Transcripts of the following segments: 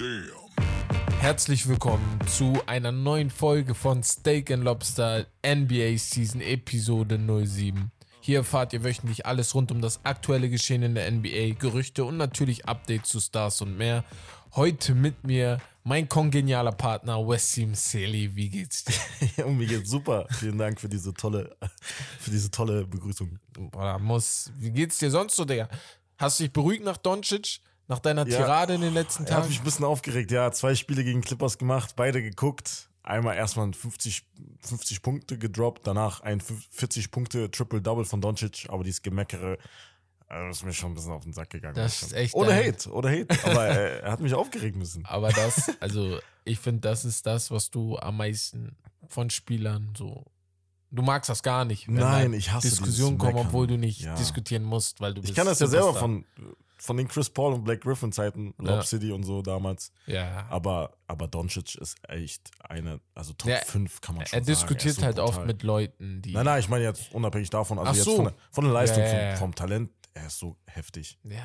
Damn. Herzlich willkommen zu einer neuen Folge von Steak and Lobster NBA Season Episode 07. Hier erfahrt ihr wöchentlich alles rund um das aktuelle Geschehen in der NBA, Gerüchte und natürlich Updates zu Stars und mehr. Heute mit mir mein kongenialer Partner Wessim Seli. Wie geht's dir? Mir geht's super. Vielen Dank für diese tolle, für diese tolle Begrüßung. Boah, muss. Wie geht's dir sonst so, Digga? Hast du dich beruhigt nach Doncic? Nach deiner Tirade in den letzten Er hat Tagen? mich ein bisschen aufgeregt. Ja, zwei Spiele gegen Clippers gemacht, beide geguckt. Einmal erstmal 50, 50 Punkte gedroppt, danach ein 40 Punkte Triple-Double von Doncic, aber dieses Gemeckere, das ist mir schon ein bisschen auf den Sack gegangen. Das ist echt Ohne Hate, ohne Hate. Aber äh, er hat mich aufgeregt müssen. Aber das, also ich finde, das ist das, was du am meisten von Spielern so. Du magst das gar nicht. Nein, ich hasse Diskussionen kommen, obwohl du nicht Ja. diskutieren musst, weil du Ich kann das ja selber von, von den Chris Paul und Black Griffin Zeiten, Lob Ja. City und so damals. Ja. Aber, aber Doncic ist echt eine, also Top Ja, 5 kann man schon Er sagen. diskutiert ist so halt oft brutal. mit Leuten, die. Nein, nein, ich meine jetzt unabhängig davon, also Ach jetzt so. von, der, von der Leistung, Ja. Vom, Talent, er ist so heftig. Ja.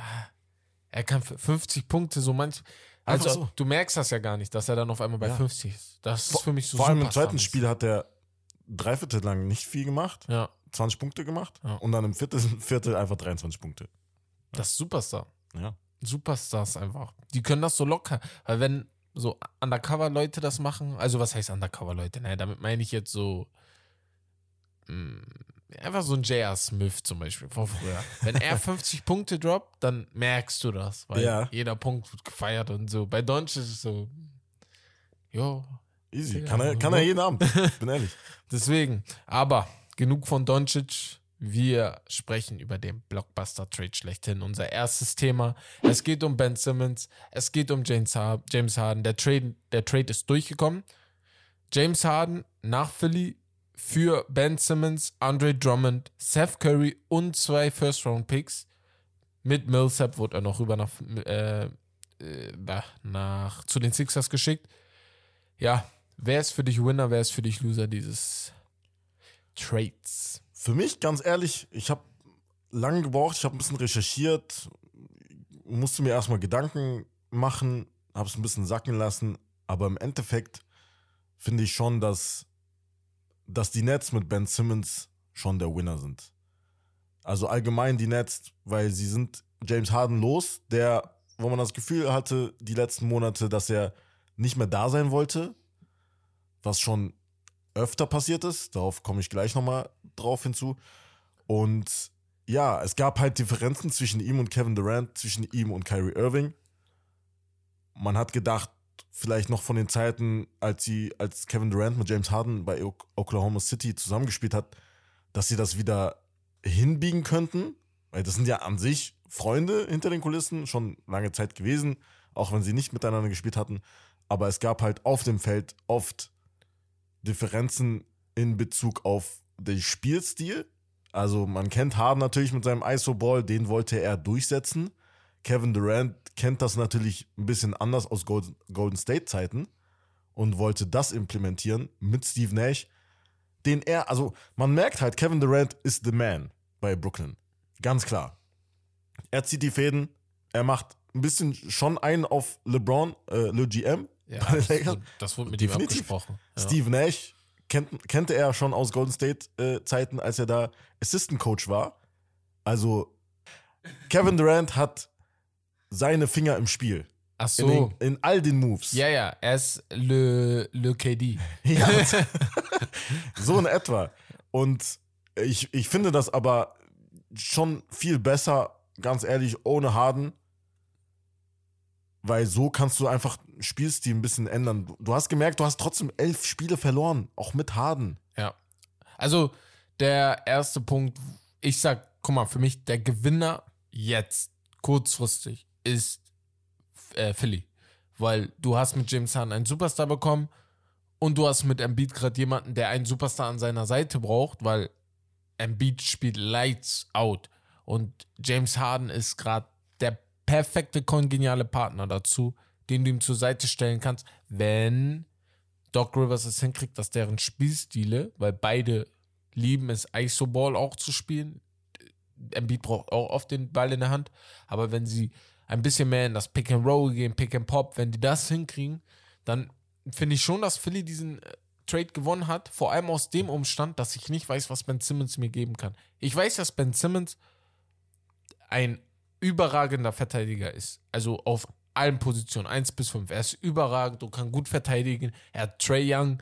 Er kann für 50 Punkte so manch. Also so. du merkst das ja gar nicht, dass er dann auf einmal bei Ja. 50 ist. Das ist für mich so Vor allem im zweiten Spiel hat er drei Viertel lang nicht viel gemacht, Ja, 20 Punkte gemacht und dann im vierten Viertel einfach 23 Punkte. Das ist Superstar. Ja. Superstars einfach. Die können das so locker. Weil wenn so Undercover-Leute das machen, also was heißt Undercover-Leute? Naja, damit meine ich jetzt so mh, einfach so ein J.R. Smith zum Beispiel von früher. Wenn er 50 Punkte droppt, dann merkst du das, weil Ja. jeder Punkt wird gefeiert und so. Bei Doncic ist es so, jo, Easy. Kann er, kann er jeden Abend, bin ehrlich. Deswegen, aber genug von Doncic. Wir sprechen über den Blockbuster-Trade schlechthin. Unser erstes Thema. Es geht um Ben Simmons. Es geht um James, Har James Harden. Der Trade, der Trade ist durchgekommen. James Harden nach Philly für Ben Simmons, Andre Drummond, Seth Curry und zwei First-Round-Picks. Mit Millsap wurde er noch rüber nach, äh, äh, nach zu den Sixers geschickt. Ja, wer ist für dich Winner, wer ist für dich Loser dieses Trades? Für mich, ganz ehrlich, ich habe lange gebraucht, ich habe ein bisschen recherchiert, musste mir erstmal Gedanken machen, habe es ein bisschen sacken lassen, aber im Endeffekt finde ich schon, dass, dass die Nets mit Ben Simmons schon der Winner sind. Also allgemein die Nets, weil sie sind James Harden los, der, wo man das Gefühl hatte, die letzten Monate, dass er nicht mehr da sein wollte, was schon öfter passiert ist. Darauf komme ich gleich nochmal drauf hinzu. Und ja, es gab halt Differenzen zwischen ihm und Kevin Durant, zwischen ihm und Kyrie Irving. Man hat gedacht, vielleicht noch von den Zeiten, als sie, als Kevin Durant mit James Harden bei Ok- Oklahoma City zusammengespielt hat, dass sie das wieder hinbiegen könnten. Weil das sind ja an sich Freunde hinter den Kulissen, schon lange Zeit gewesen, auch wenn sie nicht miteinander gespielt hatten. Aber es gab halt auf dem Feld oft Differenzen in Bezug auf den Spielstil. Also man kennt Harden natürlich mit seinem ISO-Ball, den wollte er durchsetzen. Kevin Durant kennt das natürlich ein bisschen anders aus Golden, State-Zeiten und wollte das implementieren mit Steve Nash, den er, also man merkt halt, Kevin Durant ist the man bei Brooklyn. Ganz klar. Er zieht die Fäden, er macht ein bisschen schon einen auf LeBron, äh, Le GM. Ja, das, wurde, das wurde mit ihm Definitiv. abgesprochen. Ja. Steve Nash kennt, kannte er schon aus Golden State äh, Zeiten, als er da Assistant Coach war. Also Kevin Durant hat seine Finger im Spiel. Ach In, so. den, in all den Moves. Ja, ja, er ist Le, Le KD. Ja, so in etwa. Und ich, ich finde das aber schon viel besser, ganz ehrlich, ohne Harden. Weil so kannst du einfach Spielstil ein bisschen ändern. Du- hast gemerkt, du hast trotzdem elf Spiele verloren, auch mit Harden. Ja. Also, der erste Punkt, ich sag, guck mal, für mich der Gewinner jetzt, kurzfristig, ist äh, Philly. Weil du hast mit James Harden einen Superstar bekommen und du hast mit Embiid gerade jemanden, der einen Superstar an seiner Seite braucht, weil Embiid spielt Lights out. Und James Harden ist gerade der perfekte kongeniale Partner dazu, den du ihm zur Seite stellen kannst, wenn Doc Rivers es hinkriegt, dass deren Spielstile, weil beide lieben es, ISO-Ball auch zu spielen. Embiid braucht auch oft den Ball in der Hand, aber wenn sie ein bisschen mehr in das Pick and Roll gehen, Pick and Pop, wenn die das hinkriegen, dann finde ich schon, dass Philly diesen äh, Trade gewonnen hat, vor allem aus dem Umstand, dass ich nicht weiß, was Ben Simmons mir geben kann. Ich weiß, dass Ben Simmons ein überragender Verteidiger ist. Also auf allen Positionen, 1 bis 5. Er ist überragend und kann gut verteidigen. Er hat Trey Young,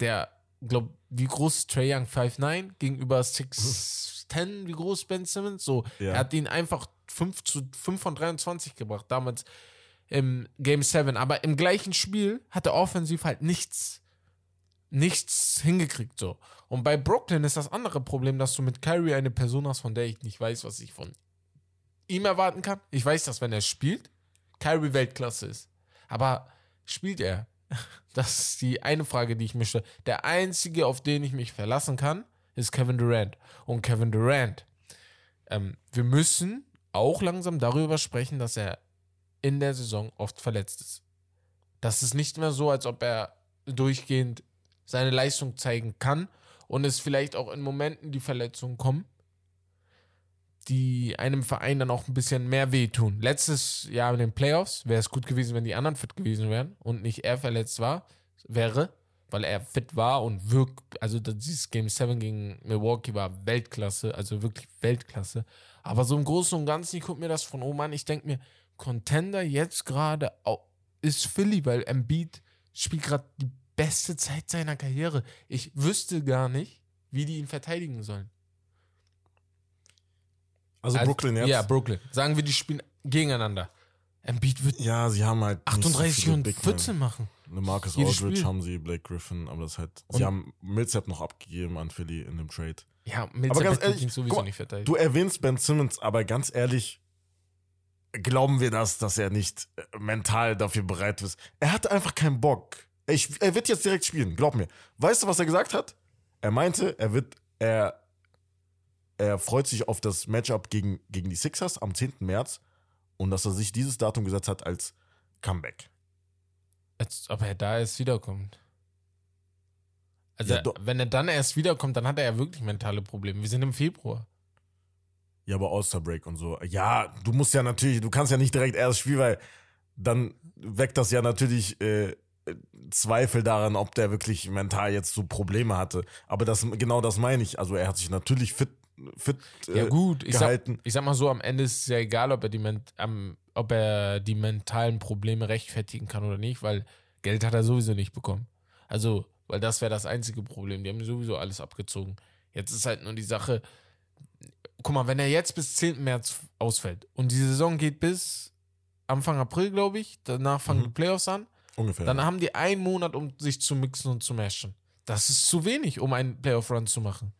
der, glaub, wie groß ist Trey Young? 5'9 gegenüber 6'10, wie groß Ben Simmons? So, Ja. er hat ihn einfach 5 zu 5 von 23 gebracht, damals im Game 7. Aber im gleichen Spiel hat er offensiv halt nichts, nichts hingekriegt, so. Und bei Brooklyn ist das andere Problem, dass du mit Kyrie eine Person hast, von der ich nicht weiß, was ich von ihm erwarten kann. Ich weiß, dass wenn er spielt, Kyrie Weltklasse ist. Aber spielt er? Das ist die eine Frage, die ich mir stelle. Der einzige, auf den ich mich verlassen kann, ist Kevin Durant. Und Kevin Durant, ähm, wir müssen auch langsam darüber sprechen, dass er in der Saison oft verletzt ist. Das ist nicht mehr so, als ob er durchgehend seine Leistung zeigen kann und es vielleicht auch in Momenten die Verletzungen kommen, die einem Verein dann auch ein bisschen mehr wehtun. Letztes Jahr in den Playoffs wäre es gut gewesen, wenn die anderen fit gewesen wären und nicht er verletzt war, wäre, weil er fit war und wirkt, also dieses Game 7 gegen Milwaukee war Weltklasse, also wirklich Weltklasse. Aber so im Großen und Ganzen, ich gucke mir das von oben an, ich denke mir, Contender jetzt gerade ist Philly, weil Embiid spielt gerade die beste Zeit seiner Karriere. Ich wüsste gar nicht, wie die ihn verteidigen sollen. Also, Brooklyn jetzt. Ja, Brooklyn. Sagen wir, die spielen gegeneinander. Embiid wird Ja, sie haben halt. nicht so 38 viele und Big Men. 14 machen. Eine Marcus Aldridge haben sie, Blake Griffin, aber das halt. Und- sie haben Millsap noch abgegeben an Philly in dem Trade. Ja, mit Aber ganz ehrlich, ihn sowieso guck nicht verteidigen. Du erwähnst Ben Simmons, aber ganz ehrlich, glauben wir das, dass er nicht äh, mental dafür bereit ist? Er hatte einfach keinen Bock. Ich, er wird jetzt direkt spielen, glaub mir. Weißt du, was er gesagt hat? Er meinte, er wird, er, er freut sich auf das Matchup gegen, gegen die Sixers am 10. März und dass er sich dieses Datum gesetzt hat als Comeback. Als ob er da erst wiederkommt. Also, Ja, wenn er dann erst wiederkommt, dann hat er ja wirklich mentale Probleme. Wir sind im Februar. Ja, aber All-Star Break und so. Ja, du musst ja natürlich, du kannst ja nicht direkt erst spielen, weil dann weckt das ja natürlich äh, Zweifel daran, ob der wirklich mental jetzt so Probleme hatte. Aber das genau das meine ich. Also er hat sich natürlich fit, fit Ja, äh, gut. Ich sag, gehalten. ich sag mal so, am Ende ist es ja egal, ob er, die, am, ob er die mentalen Probleme rechtfertigen kann oder nicht, weil Geld hat er sowieso nicht bekommen. Also, weil das wäre das einzige Problem. Die haben sowieso alles abgezogen. Jetzt ist halt nur die Sache, guck mal, wenn er jetzt bis 10. März ausfällt und die Saison geht bis Anfang April, glaube ich, danach fangen Mhm. die Playoffs an, Ungefähr. dann haben die einen Monat, um sich zu mixen und zu mashen. Das ist zu wenig, um einen Playoff-Run zu machen.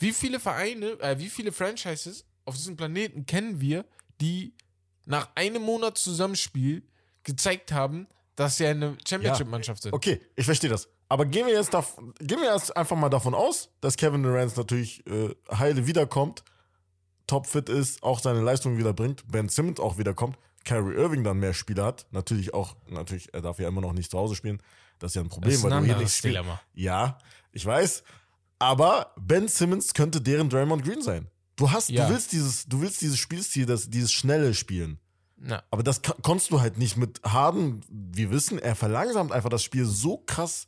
Wie viele Vereine, äh, wie viele Franchises auf diesem Planeten kennen wir, die nach einem Monat Zusammenspiel gezeigt haben, dass sie eine Championship-Mannschaft sind? Okay, ich verstehe das. Aber gehen wir jetzt gehen wir jetzt einfach mal davon aus, dass Kevin Durant natürlich äh, heile wiederkommt, topfit ist, auch seine Leistung wieder bringt, Ben Simmons auch wiederkommt, Kyrie Irving dann mehr Spiele hat, natürlich auch, natürlich, er darf ja immer noch nicht zu Hause spielen, das ist ja ein Problem, Das ist ein weil du hier nicht spielst. Ja, ich weiß, aber Ben Simmons könnte deren Draymond Green sein. Du hast, Ja. du willst dieses, du willst dieses Spielstil, das, dieses schnelle Spielen. Na, Aber das konntest du halt nicht mit Harden. Wir wissen, er verlangsamt einfach das Spiel so krass,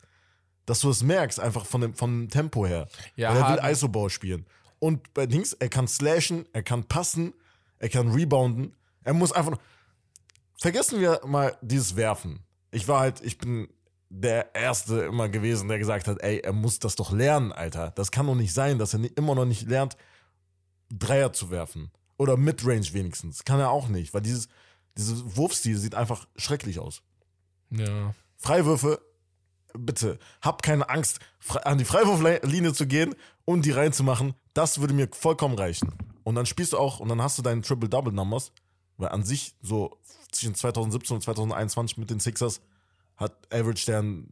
dass du es merkst, einfach von dem, vom Tempo her. Ja, Weil er will Harden- Isoball spielen. Und bei Dings, er kann slashen, er kann passen, er kann rebounden. Er muss einfach. Vergessen wir mal dieses Werfen. Ich war halt, ich bin der Erste immer gewesen, der gesagt hat, ey, er muss das doch lernen, Alter. Das kann doch nicht sein, dass er immer noch nicht lernt, Dreier zu werfen. Oder Midrange wenigstens. Kann er auch nicht, weil dieses, dieses Wurfstil sieht einfach schrecklich aus. ja. Freiwürfe, bitte, hab keine Angst, an die Freiwurflinie zu gehen und die reinzumachen. Das würde mir vollkommen reichen. Und dann spielst du auch, und dann hast du deinen Triple-Double-Numbers, weil an sich so zwischen 2017 und 2021 mit den Sixers hat Average dann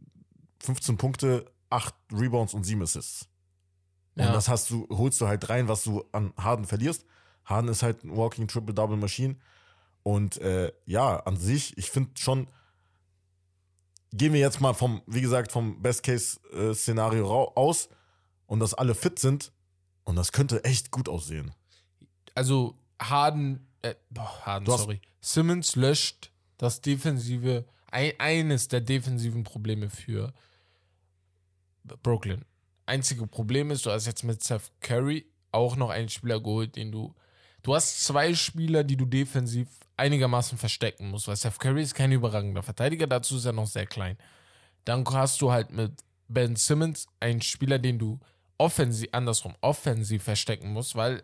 15 Punkte, 8 Rebounds und 7 Assists. Und Ja. das hast du, holst du halt rein, was du an Harden verlierst. Harden ist halt ein Walking Triple-Double Machine. Und äh, ja, an sich, ich finde schon, gehen wir jetzt mal vom, wie gesagt, vom Best-Case-Szenario aus und dass alle fit sind. Und das könnte echt gut aussehen. Also Harden, äh, boah, Harden, sorry. Simmons löscht das defensive, ein, eines der defensiven Probleme für Brooklyn. Einzige Problem ist, du hast jetzt mit Seth Curry auch noch einen Spieler geholt, den du. Du hast zwei Spieler, die du defensiv einigermaßen verstecken musst, weil Seth Curry ist kein überragender Verteidiger, dazu ist er noch sehr klein. Dann hast du halt mit Ben Simmons einen Spieler, den du offensiv, andersrum, offensiv verstecken musst, weil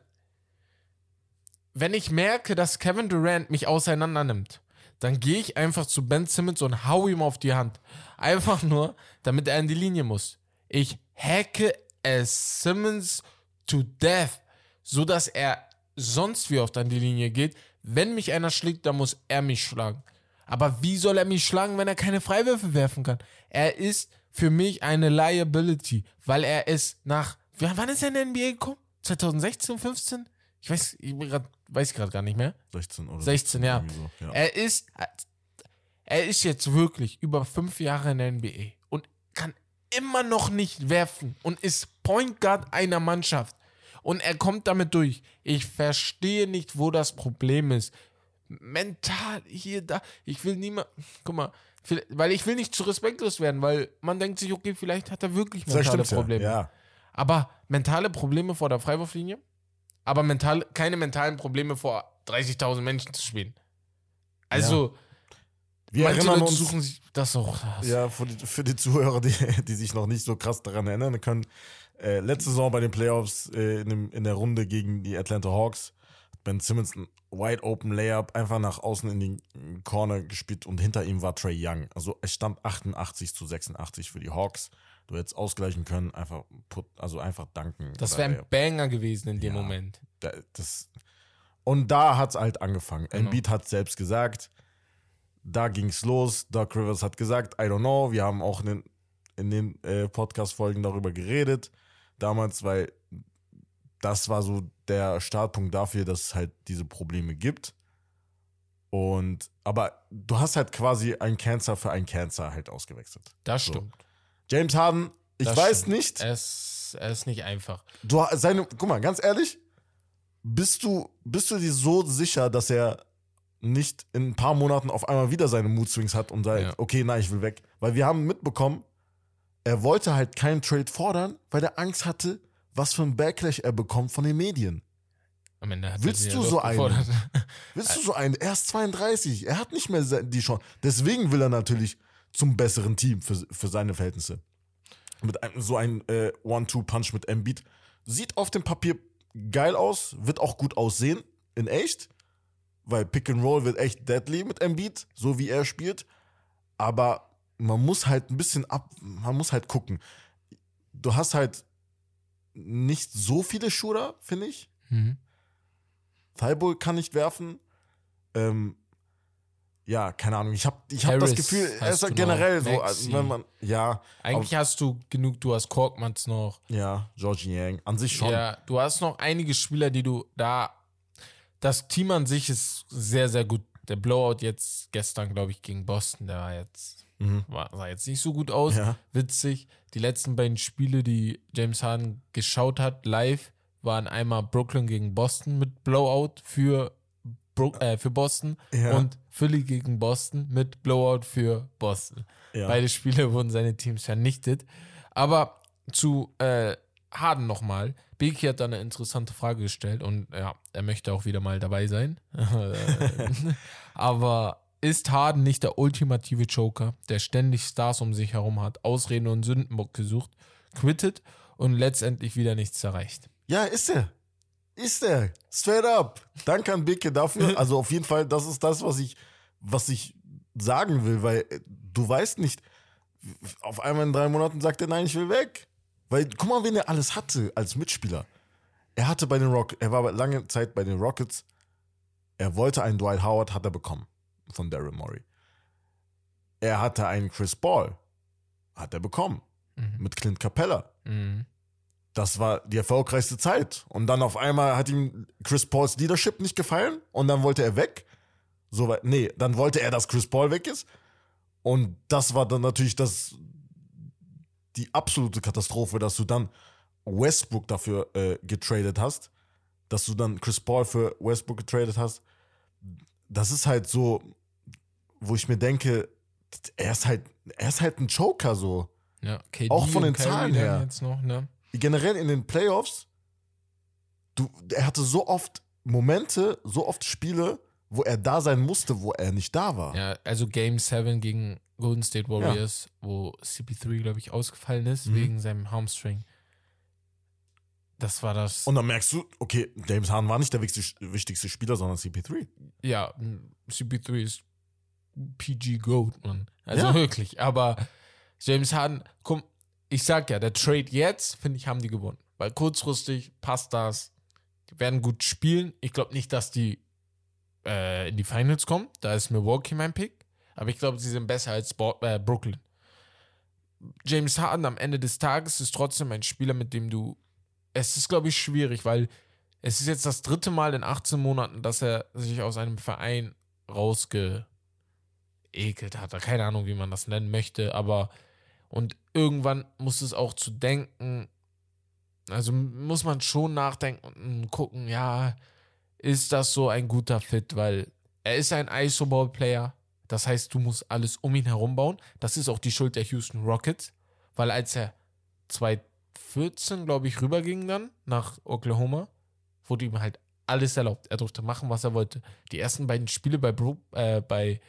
wenn ich merke, dass Kevin Durant mich auseinander nimmt, dann gehe ich einfach zu Ben Simmons und hau ihm auf die Hand. Einfach nur, damit er in die Linie muss. Ich hacke es Simmons to death, so dass er sonst wie oft an die Linie geht. Wenn mich einer schlägt, dann muss er mich schlagen. Aber wie soll er mich schlagen, wenn er keine Freiwürfe werfen kann? Er ist für mich eine Liability, weil er ist nach. Wann ist er in der NBA gekommen? 2016, 15? Ich weiß, ich grad, weiß gerade gar nicht mehr. 16 oder 16, ja. so, ja. Er ist, er ist jetzt wirklich über fünf Jahre in der NBA und kann immer noch nicht werfen und ist Point Guard einer Mannschaft. Und er kommt damit durch. Ich verstehe nicht, wo das Problem ist. Mental, hier, da. Ich will niemand. Guck mal, weil ich will nicht zu respektlos werden, weil man denkt sich, okay, vielleicht hat er wirklich mentale Probleme. Ja. Aber mentale Probleme vor der Freiwurflinie, aber mental, keine mentalen Probleme vor 30.000 Menschen zu spielen. Also, Wir manche erinnern Leute uns, suchen sich das auch. ja, für die, für die Zuhörer, die, die sich noch nicht so krass daran erinnern können, äh, letzte Saison bei den Playoffs äh, in, dem, in der Runde gegen die Atlanta Hawks hat Ben Simmons ein Wide Open Layup einfach nach außen in den Corner gespielt und hinter ihm war Trey Young. Also es stand 88 zu 86 für die Hawks. Du hättest ausgleichen können, einfach put, also einfach danken. Das wäre ein Banger gewesen in dem Ja. Moment. da- das und da hat es halt angefangen. Genau. Embiid hat selbst gesagt, da ging es los. Doc Rivers hat gesagt, I don't know. Wir haben auch in den, in den äh, Podcast-Folgen darüber geredet. Damals, weil das war so der Startpunkt dafür, dass es halt diese Probleme gibt. Und, aber du hast halt quasi ein Cancer für ein Cancer halt ausgewechselt. Das So. stimmt. James Harden, ich Das weiß stimmt. nicht, Es, es ist nicht einfach. Du seine, guck mal, ganz ehrlich, bist du, bist du dir so sicher, dass er nicht in ein paar Monaten auf einmal wieder seine Mood Swings hat und sagt, Ja. okay, nein, ich will weg. Weil wir haben mitbekommen, er wollte halt keinen Trade fordern, weil er Angst hatte, was für ein Backlash er bekommt von den Medien. Am Ende hat Willst du so einen? gefordert. Willst du so einen? Er ist 32, er hat nicht mehr die Chance. Deswegen will er natürlich zum besseren Team für, für seine Verhältnisse. Mit einem, so einem äh, One-Two-Punch mit Embiid. Sieht auf dem Papier geil aus, wird auch gut aussehen, in echt. Weil Pick and Roll wird echt deadly mit Embiid, so wie er spielt. Aber man muss halt ein bisschen ab, man muss halt gucken. Du hast halt nicht so viele Shooter, finde ich. Mhm. Thibault kann nicht werfen. Ähm, ja, keine Ahnung. Ich habe ich hab das Gefühl, er ist generell so, also wenn man, ja, Eigentlich hast du genug, du hast Korkmans noch. ja, Georgie Yang, an sich schon. Ja, du hast noch einige Spieler, die du da. Das Team an sich ist sehr, sehr gut. Der Blowout jetzt gestern, glaube ich, gegen Boston, der war jetzt, Mhm. war, sah jetzt nicht so gut aus. Ja. Witzig. Die letzten beiden Spiele, die James Harden geschaut hat, live, waren einmal Brooklyn gegen Boston mit Blowout für, Bro äh, für Boston Ja. und Philly gegen Boston mit Blowout für Boston. Ja. Beide Spiele wurden seine Teams vernichtet. Aber zu äh, Harden nochmal. Beki hat da eine interessante Frage gestellt und ja, er möchte auch wieder mal dabei sein. Aber ist Harden nicht der ultimative Joker, der ständig Stars um sich herum hat, Ausreden und Sündenbock gesucht, quittet und letztendlich wieder nichts erreicht? Ja, ist er. Ist er. Straight up. Danke an Bicke dafür. Also auf jeden Fall, das ist das, was ich, was ich sagen will, weil äh, du weißt nicht, auf einmal in drei Monaten sagt er, nein, ich will weg. Weil, guck mal, wen er alles hatte als Mitspieler. Er hatte bei den Rock, er war lange Zeit bei den Rockets. Er wollte einen Dwight Howard, hat er bekommen. Von Daryl Morey. Er hatte einen Chris Ball. Hat er bekommen. Mhm. Mit Clint Capella Mhm. Das war die erfolgreichste Zeit. Und dann auf einmal hat ihm Chris Pauls Leadership nicht gefallen und dann wollte er weg. So weit, nee, dann wollte er, dass Chris Paul weg ist. Und das war dann natürlich das, die absolute Katastrophe, dass du dann Westbrook dafür äh, getradet hast, dass du dann Chris Paul für Westbrook getradet hast. das ist halt so, wo ich mir denke, er ist halt, er ist halt ein Joker so. Ja, KD Auch von den Zahlen her. Jetzt noch, ne? Generell in den Playoffs, du, er hatte so oft Momente, so oft Spiele, wo er da sein musste, wo er nicht da war. Ja, also Game 7 gegen Golden State Warriors, wo CP3, glaube ich, ausgefallen ist Mhm. wegen seinem Hamstring. Das war das. Und dann merkst du, okay, James Harden war nicht der wichtigste, wichtigste Spieler, sondern CP3. ja, CP3 ist PG Goat, Mann. Also Ja. wirklich. Aber James Harden, komm, ich sag ja, der Trade jetzt, finde ich, haben die gewonnen. Weil kurzfristig passt das. Die werden gut spielen. Ich glaube nicht, dass die äh, in die Finals kommen. Da ist Milwaukee mein Pick. Aber ich glaube, sie sind besser als Bo äh, Brooklyn. James Harden am Ende des Tages ist trotzdem ein Spieler, mit dem du. Es ist, glaube ich, schwierig, weil es ist jetzt das dritte Mal in 18 Monaten, dass er sich aus einem Verein rausgeekelt hat. Keine Ahnung, wie man das nennen möchte, aber und irgendwann muss es auch zu denken, also muss man schon nachdenken und gucken, ja, ist das so ein guter Fit, weil er ist ein ISO-Ball-Player, das heißt, du musst alles um ihn herum bauen. Das ist auch die Schuld der Houston Rockets, weil als er 2014, glaube ich, rüberging dann nach Oklahoma, wurde ihm halt alles erlaubt. Er durfte machen, was er wollte. Die ersten beiden Spiele bei, Bro äh, bei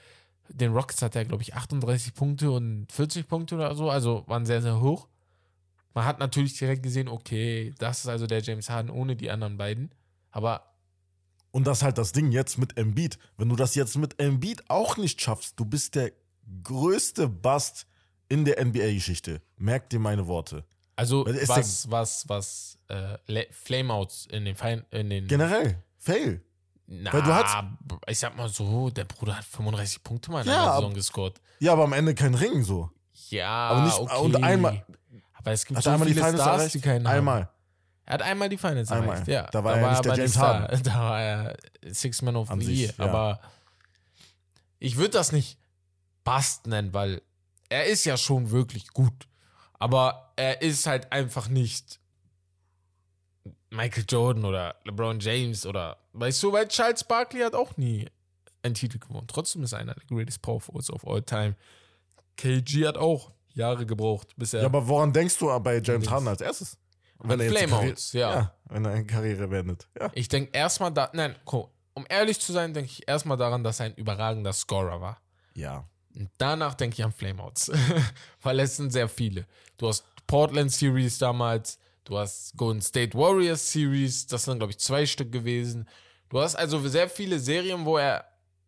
den Rockets hatte er, glaube ich, 38 Punkte und 40 Punkte oder so, also waren sehr, sehr hoch. Man hat natürlich direkt gesehen, okay, das ist also der James Harden ohne die anderen beiden. Aber Und das ist halt das Ding jetzt mit Embiid. Wenn du das jetzt mit Embiid auch nicht schaffst, du bist der größte Bust in der NBA-Geschichte. Merk dir meine Worte. also ist was, was, was, äh, Flameouts in den Fein in den Generell, fail. Na, weil du hast- ich sag mal so, der Bruder hat 35 Punkte mal in Ja, ab- Saison gescored. Ja, aber am Ende kein Ring so. Ja, Aber nicht- okay. und einmal- aber es gibt so einmal die viele Finals Stars, erreicht? die keinen haben. Einmal. Er hat einmal die Finals Einmal. erreicht, ja. Da war er nicht der James. Harden. Da war er Six Man of An the sich, Year. ja. Aber ich würde das nicht Bust nennen, weil er ist ja schon wirklich gut. Aber er ist halt einfach nicht Michael Jordan oder LeBron James oder, weißt du, weil Charles Barkley hat auch nie einen Titel gewonnen. Trotzdem ist er einer der greatest Power Forwards of all time. KG hat auch Jahre gebraucht, bis er Ja, aber woran denkst du bei James. Harden als erstes? Jetzt die Flameouts, Karriere- ja. Wenn er eine Karriere beendet. Ja. Ich denke erstmal da, nein, guck, um ehrlich zu sein, denke ich erstmal daran, dass er ein überragender Scorer war. Ja. Und danach denke ich an Flameouts. Weil es sind sehr viele. Du hast Portland Series damals, du hast Golden State Warriors Series, das sind, glaube ich, zwei Stück gewesen. Du hast also sehr viele Serien, wo er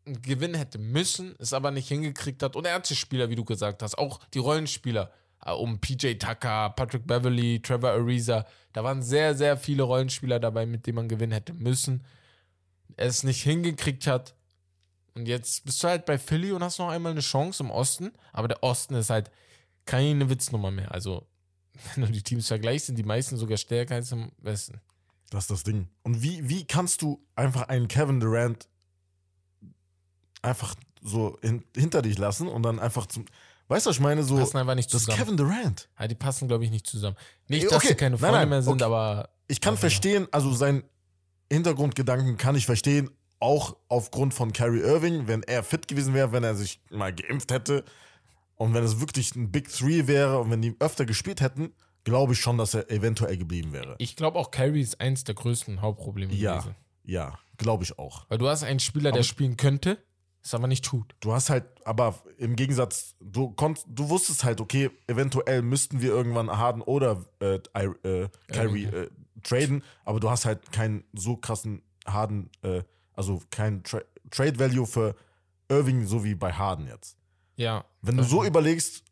einen Gewinn hätte müssen, es aber nicht hingekriegt hat. Und er hatte Spieler, wie du gesagt hast, auch die Rollenspieler. äh, Um PJ Tucker, Patrick Beverly, Trevor Ariza. Da waren sehr, sehr viele Rollenspieler dabei, mit denen man gewinnen hätte müssen. Er es nicht hingekriegt hat. Und jetzt bist du halt bei Philly und hast noch einmal eine Chance im Osten. Aber der Osten ist halt keine Witznummer mehr. Also, wenn du die Teams vergleichst, sind die meisten sogar stärker als im Westen. Das ist das Ding. Und wie, wie kannst du einfach einen Kevin Durant einfach so hin, hinter dich lassen und dann einfach zum. Weißt du, was ich meine? So, Passen einfach nicht das ist zusammen. Kevin Durant. Ja, die passen, glaube ich, nicht zusammen. Nicht, Eh, dass okay. sie keine Nein, Freunde nein, mehr sind, okay. aber Ich kann verstehen, also sein Hintergrundgedanken kann ich verstehen, auch aufgrund von Kyrie Irving, wenn er fit gewesen wäre, wenn er sich mal geimpft hätte und wenn es wirklich ein Big Three wäre und wenn die öfter gespielt hätten, glaube ich schon, dass er eventuell geblieben wäre. ich glaube auch, Kyrie ist eins der größten Hauptprobleme Ja, gewesen. ja, glaube ich auch. Weil du hast einen Spieler, der Aber- spielen könnte, es aber nicht tut. Du hast halt, aber im Gegensatz, du konntest, du wusstest halt, okay, eventuell müssten wir irgendwann Harden oder äh, äh, Kyrie äh, traden, aber du hast halt keinen so krassen Harden, äh, also kein Tra Trade Value für Irving, so wie bei Harden jetzt. Ja. Wenn du so überlegst,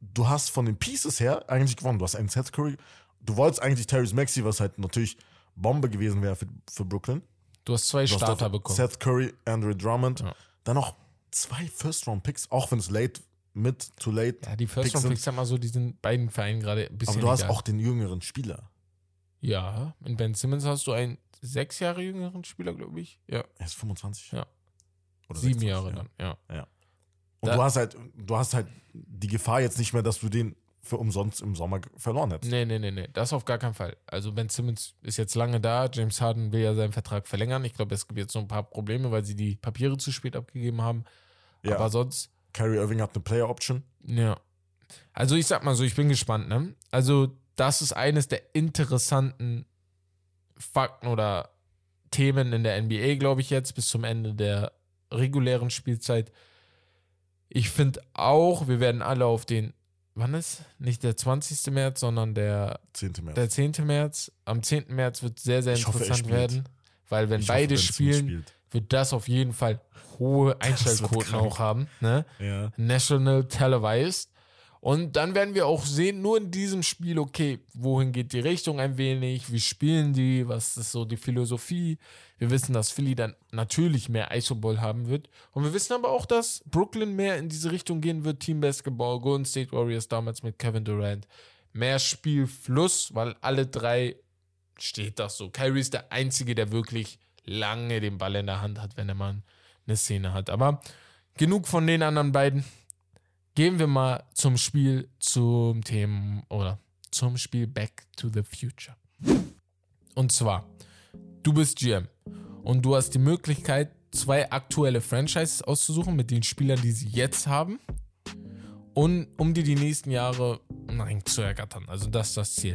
du hast von den Pieces her eigentlich gewonnen. Du hast einen Seth Curry, du wolltest eigentlich Terrence Maxey, was halt natürlich Bombe gewesen wäre für, für Brooklyn. Du hast zwei Du hast Starter bekommen. Seth Curry, Andrew Drummond. Ja. Dann noch zwei First-Round-Picks, auch wenn es late, mit, too late. ja, die First Picks Round sind- Picks sag mal so, die sind beiden Vereinen gerade ein bisschen Aber du hast egal. auch den jüngeren Spieler. Ja, in Ben Simmons hast du einen sechs Jahre jüngeren Spieler, glaube ich. Ja, Er ist 25. Ja. Oder sieben 26, Jahre ja. dann, ja. Und Da- du hast halt, du hast halt die Gefahr jetzt nicht mehr, dass du den für umsonst im Sommer verloren hättest. Nee, nee, nee, nee. Das auf gar keinen Fall. Also Ben Simmons ist jetzt lange da. James Harden will ja seinen Vertrag verlängern. Ich glaube, es gibt jetzt noch ein paar Probleme, weil sie die Papiere zu spät abgegeben haben. Ja. Aber sonst, Kyrie Irving hat eine Player Option. ja. Also ich sag mal so, ich bin gespannt, ne? Also das ist eines der interessanten Fakten oder Themen in der NBA, glaube ich, jetzt bis zum Ende der regulären Spielzeit. Ich finde auch, wir werden alle auf den, wann ist? Nicht der 20. März, sondern der 10. März. Der 10. März. Am 10. März wird sehr, sehr Ich hoffe, er interessant spielt. werden. Weil wenn Ich hoffe, beide Simmons spielen, spielt. wird das auf jeden Fall hohe Einschaltquoten auch haben. Ne? Ja. National Televised. Und dann werden wir auch sehen, nur in diesem Spiel, okay, wohin geht die Richtung ein wenig, wie spielen die, was ist so die Philosophie. Wir wissen, dass Philly dann natürlich mehr Isoball haben wird. Und wir wissen aber auch, dass Brooklyn mehr in diese Richtung gehen wird. Team Basketball, Golden State Warriors damals mit Kevin Durant. Mehr Spielfluss, weil alle drei steht das so. Kyrie ist der Einzige, der wirklich lange den Ball in der Hand hat, wenn er mal eine Szene hat. Aber genug von den anderen beiden. Gehen wir mal zum Spiel, zum Thema oder zum Spiel Back to the Future. Und zwar, du bist GM und du hast die Möglichkeit, zwei aktuelle Franchises auszusuchen mit den Spielern, die sie jetzt haben. Und um dir die nächsten Jahre nein, zu ergattern. Also das ist das Ziel.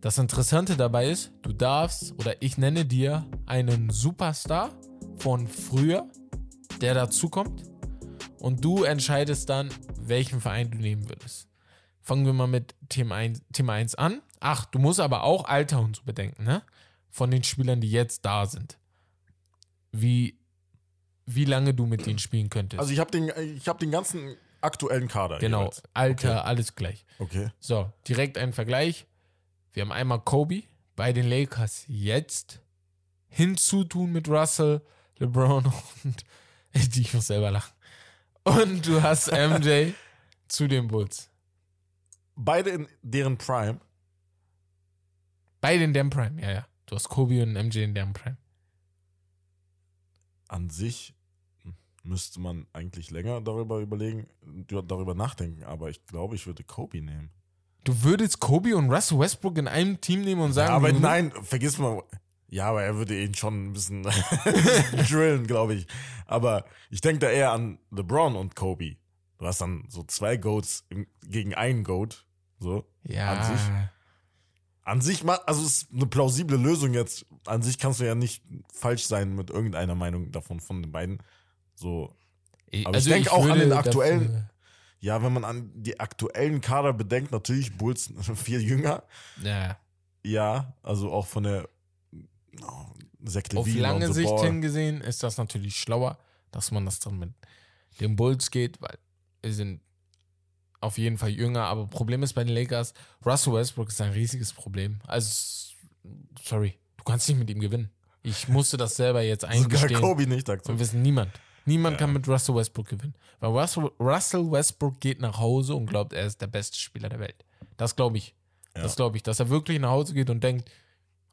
Das Interessante dabei ist, du darfst oder ich nenne dir einen Superstar von früher, der dazukommt. Und du entscheidest dann, welchen Verein du nehmen würdest. Fangen wir mal mit Thema 1, Thema 1 an. Ach, du musst aber auch Alter und so bedenken, ne? Von den Spielern, die jetzt da sind. Wie, wie lange du mit denen spielen könntest. Also ich habe den, ich hab den ganzen aktuellen Kader. genau, jeweils. Alter, alles gleich. Okay. So, direkt ein Vergleich. Wir haben einmal Kobe bei den Lakers jetzt hinzutun mit Russell, LeBron und ich muss selber lachen. Und du hast MJ zu den Bulls. Beide in deren Prime. Beide in deren Prime, ja, ja. Du hast Kobe und MJ in deren Prime. An sich müsste man eigentlich länger darüber überlegen, darüber nachdenken, aber ich glaube, ich würde Kobe nehmen. Du würdest Kobe und Russell Westbrook in einem Team nehmen und sagen, Ja, aber nein, vergiss mal. Ja, aber er würde ihn schon ein bisschen drillen, glaube ich. Aber ich denke da eher an LeBron und Kobe. Du hast dann so zwei Goats im, gegen einen Goat. So. ja, an sich. An sich, also es ist eine plausible Lösung jetzt. An sich kannst du ja nicht falsch sein mit irgendeiner Meinung davon, von den beiden. So. Aber ich denk auch an den aktuellen- dafür- Ja, wenn man an die aktuellen Kader bedenkt, natürlich Bulls viel jünger. ja, Ja, also auch von der Zach auf Levine lange the Sicht hingesehen ist das natürlich schlauer, dass man das dann mit den Bulls geht, weil wir sind auf jeden Fall jünger, aber Problem ist bei den Lakers, Russell Westbrook ist ein riesiges Problem. Also, sorry, du kannst nicht mit ihm gewinnen. Ich musste das selber jetzt Sogar eingestehen. Kobe nicht, sagt so. wissen niemand. Niemand Ja. kann mit Russell Westbrook gewinnen. Weil Russell, Russell Westbrook geht nach Hause und glaubt, er ist der beste Spieler der Welt. Das glaube ich. Ja. Das glaube ich. Dass er wirklich nach Hause geht und denkt,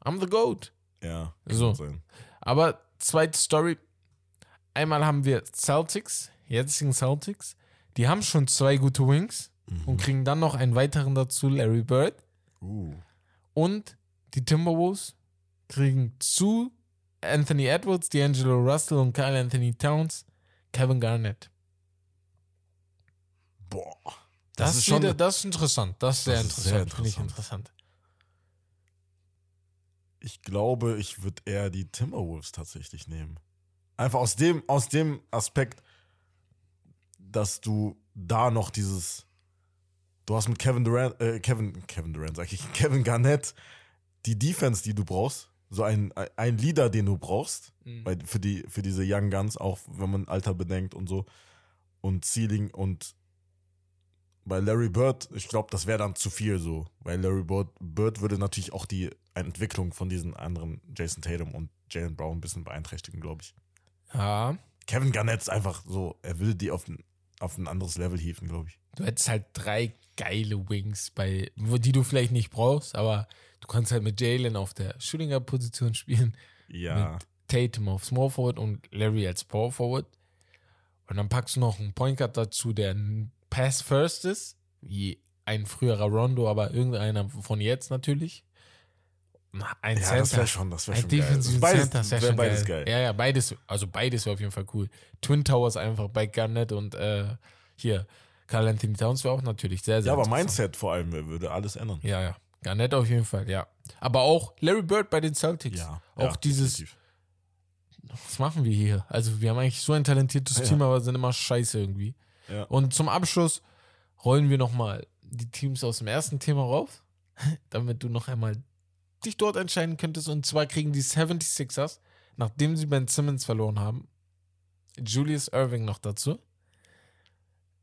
I'm the GOAT. Ja, So. sein. Aber zweite Story. Einmal haben wir Celtics, jetzigen Celtics. Die haben schon zwei gute Wings und kriegen dann noch einen weiteren dazu, Larry Bird. Uh. Und die Timberwolves kriegen zu Anthony Edwards, D'Angelo Russell und Kyle Anthony Towns Kevin Garnett. Boah. Das, ist ist schon- wieder, das ist interessant. Das ist sehr Das ist sehr interessant. Finde ich interessant. Ich glaube, ich würde eher die Timberwolves tatsächlich nehmen. Einfach aus dem, aus dem Aspekt, dass du da noch dieses. Du hast mit Kevin Durant, äh, Kevin, Kevin Durant, sag ich, Kevin Garnett, die Defense, die du brauchst. So ein, ein Leader, den du brauchst. Mhm. Bei, für, die, für diese Young Guns, auch wenn man Alter bedenkt und so. Und Ceiling und bei Larry Bird, ich glaube, das wäre dann zu viel so. Weil Larry Bird, Bird würde natürlich auch die Entwicklung von diesen anderen Jason Tatum und Jalen Brown ein bisschen beeinträchtigen, glaube ich. Ja, Kevin Garnett ist einfach so, er will die auf ein, auf ein anderes Level hieven, glaube ich. du hättest halt drei geile Wings, bei, die du vielleicht nicht brauchst, aber du kannst halt mit Jalen auf der Shooting Guard Position spielen, Ja. mit Tatum auf Small Forward und Larry als Power Forward. Und dann packst du noch einen Point Guard dazu, der ein Pass First ist, wie ein früherer Rondo, aber irgendeiner von jetzt natürlich. Na, Ein Ja, Center. das wäre schon, das wäre schon geil. defensiven Beides, Center, das wäre wär schon beides geil. geil. Ja, ja, beides, also beides wäre auf jeden Fall cool. Twin Towers einfach bei Garnett und äh, hier, Carl Anthony Towns wäre auch natürlich sehr, sehr Ja, aber. Mindset vor allem würde alles ändern. Ja, ja. Garnett auf jeden Fall, ja. Aber auch Larry Bird bei den Celtics. Ja, Auch ja, dieses, definitiv. was machen wir hier? Also wir haben eigentlich so ein talentiertes Ja. Team, aber sind immer scheiße irgendwie. Ja. Und zum Abschluss rollen wir nochmal die Teams aus dem ersten Thema rauf, damit du noch einmal dich dort entscheiden könntest. Und zwar kriegen die 76ers, nachdem sie Ben Simmons verloren haben, Julius Irving noch dazu.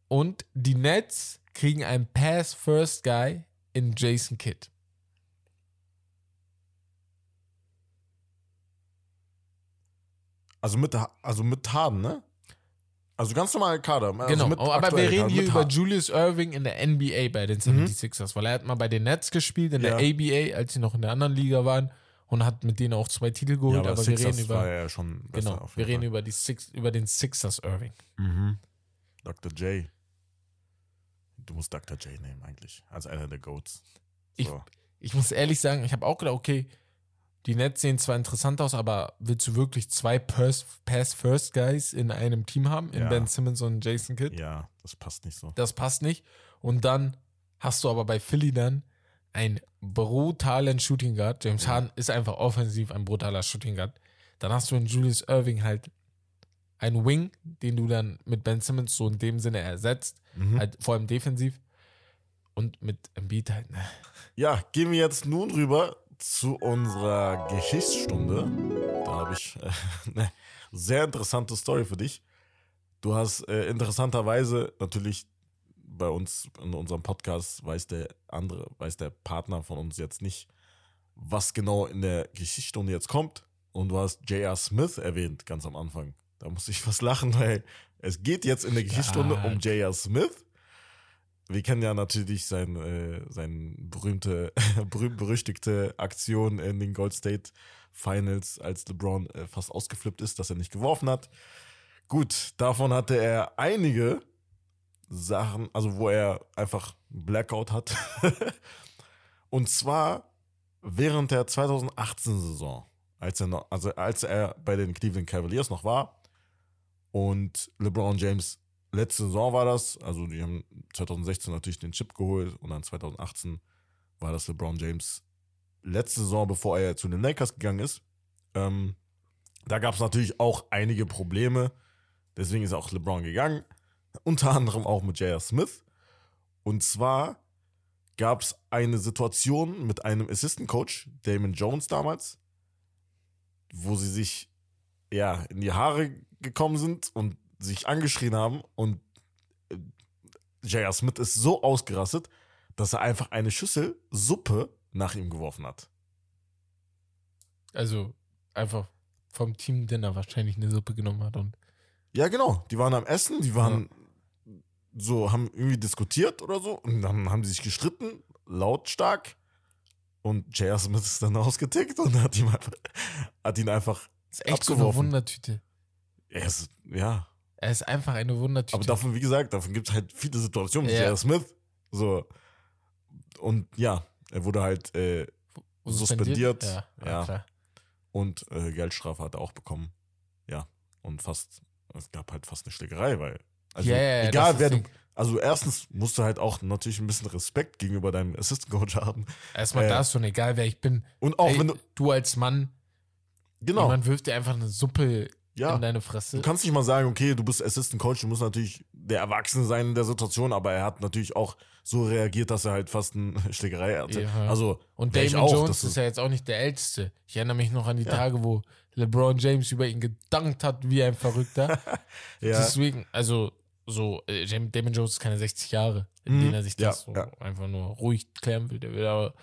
Und die Nets kriegen einen Pass-First-Guy in Jason Kidd. Also mit, also mit Harden, ne? Also ganz normal Kader. Also Genau, mit aber wir reden Kader, hier über. Julius Irving in der NBA bei den 76ers, weil er hat mal bei den Nets gespielt, in der Ja. ABA, als sie noch in der anderen Liga waren und hat mit denen auch zwei Titel Ja, geholt, aber, aber, wir reden war über ja schon genau, wir reden über die Six, über den Sixers Irving. Mhm. Dr. J. Du musst Dr. J nehmen eigentlich, als einer der Goats. Ich- So. Ich muss ehrlich sagen, ich habe auch gedacht, okay, die Nets sehen zwar interessant aus, aber willst du wirklich zwei Pass, Pass First Guys in einem Team haben, in Ja. Ben Simmons und Jason Kidd? ja, das passt nicht so. Das passt nicht. Und dann hast du aber bei Philly dann einen brutalen Shooting Guard. James Ja. Harden ist einfach offensiv ein brutaler Shooting Guard. Dann hast du in Julius Irving halt einen Wing, den du dann mit Ben Simmons so in dem Sinne ersetzt, Mhm. halt vor allem defensiv. Und mit Embiid halt, ne? Ja, gehen wir jetzt nun rüber zu unserer Geschichtsstunde. Da habe ich äh, eine sehr interessante Story für dich. Du hast äh, interessanterweise natürlich bei uns in unserem Podcast weiß der andere, weiß der Partner von uns jetzt nicht, was genau in der Geschichtsstunde jetzt kommt. Und du hast J.R. Smith erwähnt ganz am Anfang. Da muss ich was lachen, weil es geht jetzt in der Geschichtsstunde um. J.R. Smith. Wir kennen ja natürlich sein, äh, sein berühmte, berühmt berüchtigte Aktion in den Gold State Finals, als LeBron äh, fast ausgeflippt ist, dass er nicht geworfen hat. Gut, davon hatte er einige Sachen, also wo er einfach Blackout hat. Und zwar während der 2018-Saison, als er also als er bei den Cleveland Cavaliers noch war und LeBron James letzte Saison war das, also die haben 2016 natürlich den Chip geholt und dann 2018 war das LeBron James letzte Saison, bevor er zu den Lakers gegangen ist. Ähm, da gab es natürlich auch einige Probleme, deswegen ist auch LeBron gegangen, unter anderem auch mit J.R. Smith. Und zwar gab es eine Situation mit einem Assistant Coach, Damon Jones damals, wo sie sich ja in die Haare gekommen sind und sich angeschrien haben und äh, J.R. Smith ist so ausgerastet, dass er einfach eine Schüssel Suppe nach ihm geworfen hat. Also einfach vom Team Dinner wahrscheinlich eine Suppe genommen hat und Ja, genau. Die waren am Essen, die waren so, haben irgendwie diskutiert oder so und dann haben sie sich gestritten, lautstark. Und J.R. Smith ist dann ausgetickt und hat, ihm einfach, hat ihn einfach. ist echt so eine Abgeworfen. Wundertüte. Er ist, ja. Er ist einfach eine Wundertüte. Aber davon, wie gesagt, davon gibt es halt viele Situationen mit Ja. J.R. Smith. So. Und ja, er wurde halt äh, suspendiert. Ja, ja, Ja. klar. und äh, Geldstrafe hat er auch bekommen. Ja. Und fast, es gab halt fast eine Schlägerei, weil. Also ja, ja, ja, das egal wer du. Also erstens musst du halt auch natürlich ein bisschen Respekt gegenüber deinem Assistant Coach haben. Erstmal äh, das schon, egal wer ich bin. Und auch Ey, wenn du. du als Mann, Genau. jemand wirft dir einfach eine Suppe Ja. in deine Fresse. Du kannst nicht mal sagen, okay, du bist Assistant Coach, du musst natürlich der Erwachsene sein in der Situation, aber er hat natürlich auch so reagiert, dass er halt fast eine Schlägerei hatte. Ja. Also, Und Damon auch, Jones ist ja jetzt auch nicht der Älteste. Ich erinnere mich noch an die Ja. Tage, wo LeBron James über ihn gedankt hat wie ein Verrückter. ja, Deswegen, also so, äh, Damon Jones ist keine 60 Jahre, in Mhm. denen er sich Ja, das so einfach nur ruhig klären will. Der will aber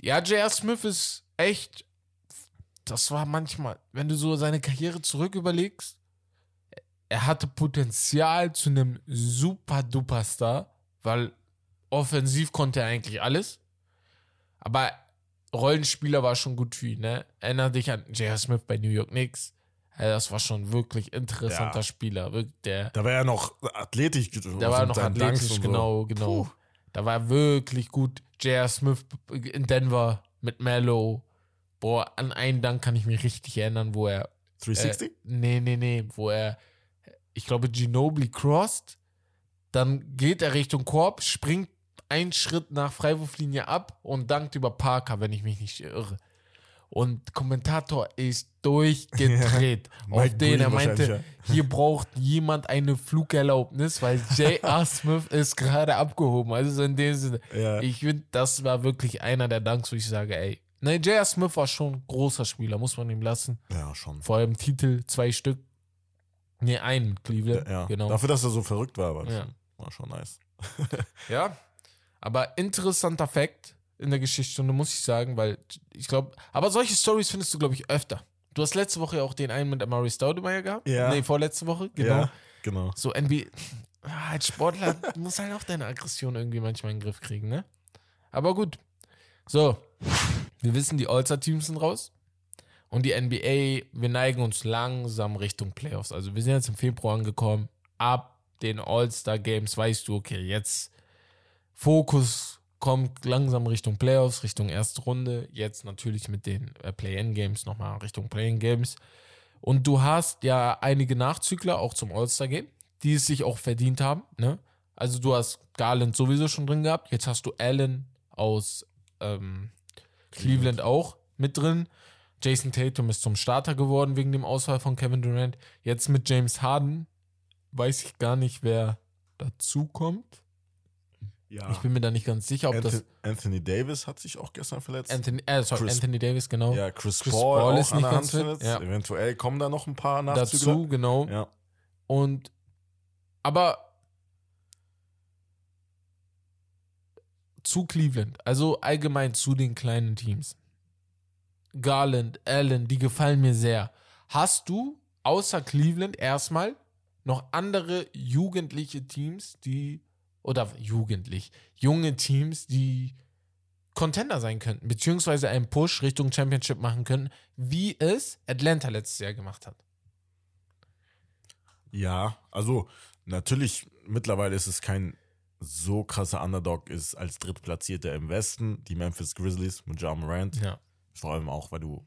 ja, J.R. Smith ist echt, das war manchmal, wenn du so seine Karriere zurück überlegst, er hatte Potenzial zu einem super duper Star, weil offensiv konnte er eigentlich alles, aber Rollenspieler war schon gut für ihn, ne? Erinner dich an J.R. Smith bei New York Knicks. Das war schon wirklich interessanter Ja. Spieler. Der, da war er noch athletisch. der war noch athletisch, genau, genau. Da war er wirklich gut. J.R. Smith in Denver mit Mello. Boah, an einen Dank kann ich mich richtig erinnern, wo er. 360? Äh, nee, nee, nee, wo er, ich glaube, Ginobili crossed. Dann geht er Richtung Korb, springt einen Schritt nach Freiwurflinie ab und dankt über Parker, wenn ich mich nicht irre. Und Kommentator ist durchgedreht Ja, auf den. Er meinte, hier braucht jemand eine Flugerlaubnis, weil J.R. Smith ist gerade abgehoben. Also so in dem Sinne. Ja. Ich finde, das war wirklich einer der Danks, wo ich sage, ey. Ne, J.R. Smith war schon ein großer Spieler, muss man ihm lassen. ja, schon. Vor allem Titel, zwei Stück. Ne, einen mit Cleveland. Ja. Genau. Dafür, dass er so verrückt war, war, Ja. schon, war schon nice. Ja, aber interessanter Fakt in der Geschichtsstunde, muss ich sagen, weil ich glaube, aber solche Stories findest du, glaube ich, öfter. Du hast letzte Woche ja auch den einen mit Amari Staudemeyer gehabt. Ja. Nee, vorletzte Woche, genau. Ja, genau. So NBA, Ah, als Sportler muss halt auch deine Aggression irgendwie manchmal in den Griff kriegen, ne? Aber gut. So, wir wissen, die All-Star-Teams sind raus. Und die NBA, wir neigen uns langsam Richtung Playoffs. Also wir sind jetzt im Februar angekommen. Ab den All-Star-Games weißt du, okay, jetzt Fokus kommt langsam Richtung Playoffs, Richtung erste Runde. Jetzt natürlich mit den äh, Play-In-Games nochmal Richtung Play-In-Games. Und du hast ja einige Nachzügler auch zum All-Star-Game, die es sich auch verdient haben. Ne? Also du hast Garland sowieso schon drin gehabt. Jetzt hast du Allen aus ähm, Cleveland auch mit drin. Jason Tatum ist zum Starter geworden wegen dem Ausfall von Kevin Durant. Jetzt mit James Harden weiß ich gar nicht, wer dazu kommt. Ja. Ich bin mir da nicht ganz sicher, ob Anthony, das Anthony Davis hat sich auch gestern verletzt. Anthony, äh, sorry, Chris- Anthony Davis, genau. ja, Chris, Chris Paul, Paul ist nicht ganz verletzt. ja. Eventuell kommen da noch ein paar Nachzügler. dazu, genau. Ja. Und aber zu Cleveland, also allgemein zu den kleinen Teams. Garland, Allen, die gefallen mir sehr. Hast du außer Cleveland erstmal noch andere jugendliche Teams, die oder jugendlich, junge Teams, die Contender sein könnten, beziehungsweise einen Push Richtung Championship machen könnten, wie es Atlanta letztes Jahr gemacht hat? Ja, also natürlich, mittlerweile ist es kein so krasser Underdog ist als Drittplatzierter im Westen, die Memphis Grizzlies mit Ja Morant. Ja. Vor allem auch, weil du,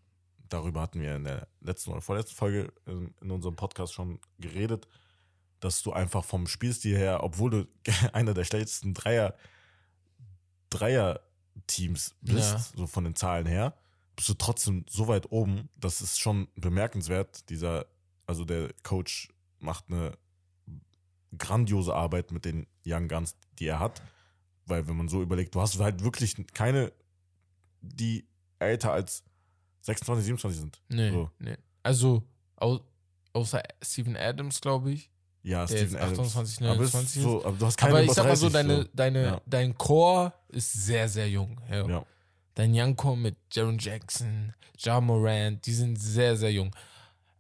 darüber hatten wir in der letzten oder vorletzten Folge in, in unserem Podcast schon geredet, dass du einfach vom Spielstil her, obwohl du einer der schnellsten Dreier, Dreier-Teams bist, Ja. so von den Zahlen her, bist du trotzdem so weit oben, das ist schon bemerkenswert. Dieser, also der Coach macht eine grandiose Arbeit mit den Young Guns, die er hat. Weil wenn man so überlegt, du hast halt wirklich keine, die älter als 26, 27 sind. Nee, So. nee. Also, au außer Steven Adams, glaube ich. Ja, Der Steven ist Adams. 28, aber, es 29 ist so, aber du hast keine Aber ich sag mal so, 30, deine, deine, Ja. dein Core ist sehr, sehr jung. Ja. Ja. Dein Young Core mit Jaron Jackson, Ja Morant, die sind sehr, sehr jung.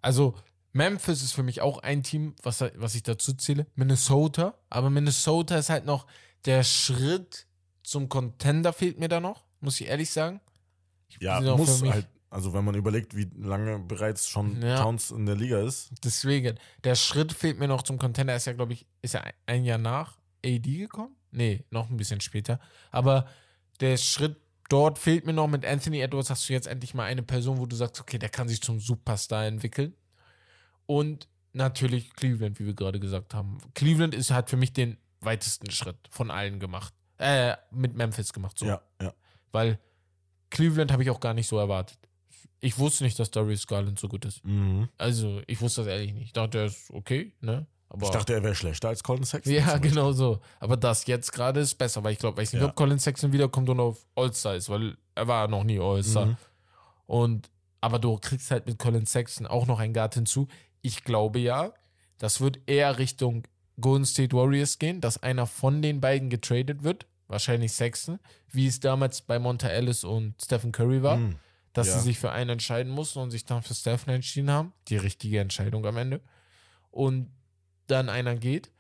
Also, Memphis ist für mich auch ein Team, was, was ich dazu zähle. Minnesota, aber Minnesota ist halt noch der Schritt zum Contender fehlt mir da noch, muss ich ehrlich sagen. Ja, sind auch muss halt, also wenn man überlegt, wie lange bereits schon Ja. Towns in der Liga ist. Deswegen, der Schritt fehlt mir noch zum Contender. Er Ist ja, glaube ich, ist ja ein Jahr nach AD gekommen? Nee, noch ein bisschen später. Aber der Schritt dort fehlt mir noch. Mit Anthony Edwards hast du jetzt endlich mal eine Person, wo du sagst, okay, der kann sich zum Superstar entwickeln. Und natürlich Cleveland, wie wir gerade gesagt haben. Cleveland ist hat für mich den weitesten Schritt von allen gemacht. Äh, mit Memphis gemacht. So. Ja, ja. Weil Cleveland habe ich auch gar nicht so erwartet. Ich wusste nicht, dass Darius Garland so gut ist. Mhm. Also, ich wusste das ehrlich nicht. Ich dachte, er ist okay, ne? Aber Ich dachte, er wäre schlechter als Colin Sexton. ja, genau so. Aber das jetzt gerade ist besser, weil ich glaube, weiß nicht, Ja. ob Colin Sexton wiederkommt und auf All-Star ist, weil er war noch nie All-Star. Mhm. Und aber du kriegst halt mit Colin Sexton auch noch einen Guard hinzu. Ich glaube ja, das wird eher Richtung Golden State Warriors gehen, dass einer von den beiden getradet wird, wahrscheinlich Sexton, wie es damals bei Monta Ellis und Stephen Curry war Mhm. dass Ja. sie sich für einen entscheiden mussten und sich dann für Stephen entschieden haben. Die richtige Entscheidung am Ende. Und dann einer geht.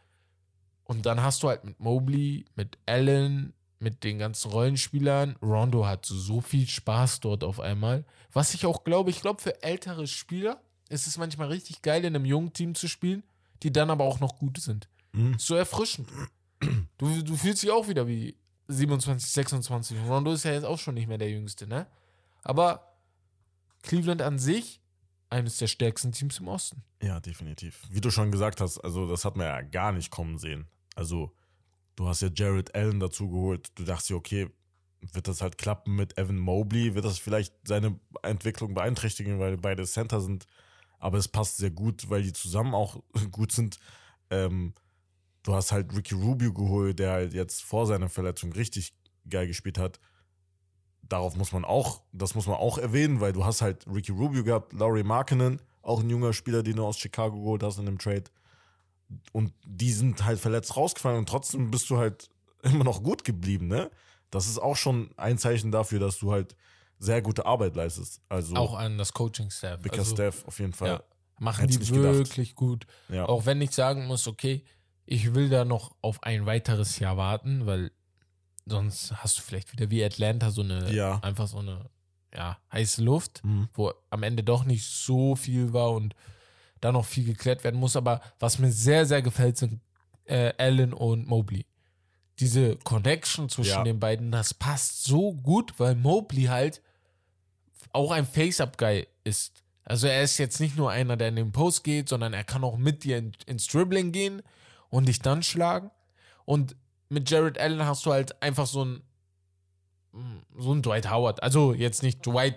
Und dann hast du halt mit Mobley, mit Allen, mit den ganzen Rollenspielern. Rondo hat so viel Spaß dort auf einmal. Was ich auch glaube, ich glaube, für ältere Spieler ist es manchmal richtig geil, in einem jungen Team zu spielen, die dann aber auch noch gut sind. Mhm. So erfrischend. Du, du fühlst dich auch wieder wie 27, 26. Und Rondo ist ja jetzt auch schon nicht mehr der Jüngste, ne? Aber Cleveland an sich, eines der stärksten Teams im Osten. Ja, definitiv. Wie du schon gesagt hast, also das hat man ja gar nicht kommen sehen. Also, du hast ja Jared Allen dazu geholt. Du dachtest dir, okay, wird das halt klappen mit Evan Mobley? Wird das vielleicht seine Entwicklung beeinträchtigen, weil beide Center sind? Aber es passt sehr gut, weil die zusammen auch gut sind. Ähm, du hast halt Ricky Rubio geholt, der halt jetzt vor seiner Verletzung richtig geil gespielt hat. Darauf muss man auch, das muss man auch erwähnen, weil du hast halt Ricky Rubio gehabt, Laurie Markkinen, auch ein junger Spieler, den du aus Chicago geholt hast in dem Trade. Und die sind halt verletzt rausgefallen und trotzdem bist du halt immer noch gut geblieben, ne? Das ist auch schon ein Zeichen dafür, dass du halt sehr gute Arbeit leistest. Also Auch an das Coaching-Staff. Bigger Also, Staff auf jeden Fall. Ja, machen Hätt's die gedacht. wirklich gut. Ja. Auch wenn ich sagen muss, okay, ich will da noch auf ein weiteres Jahr warten, weil sonst hast du vielleicht wieder wie Atlanta so eine, Ja. einfach so eine, ja, heiße Luft, Mhm. wo am Ende doch nicht so viel war und da noch viel geklärt werden muss. Aber was mir sehr, sehr gefällt, sind äh, Allen und Mobley. Diese Connection zwischen Ja. den beiden, das passt so gut, weil Mobley halt auch ein Face-Up-Guy ist. Also er ist jetzt nicht nur einer, der in den Post geht, sondern er kann auch mit dir in, ins Dribbling gehen und dich dann schlagen. Und mit Jared Allen hast du halt einfach so ein so ein Dwight Howard. Also jetzt nicht Dwight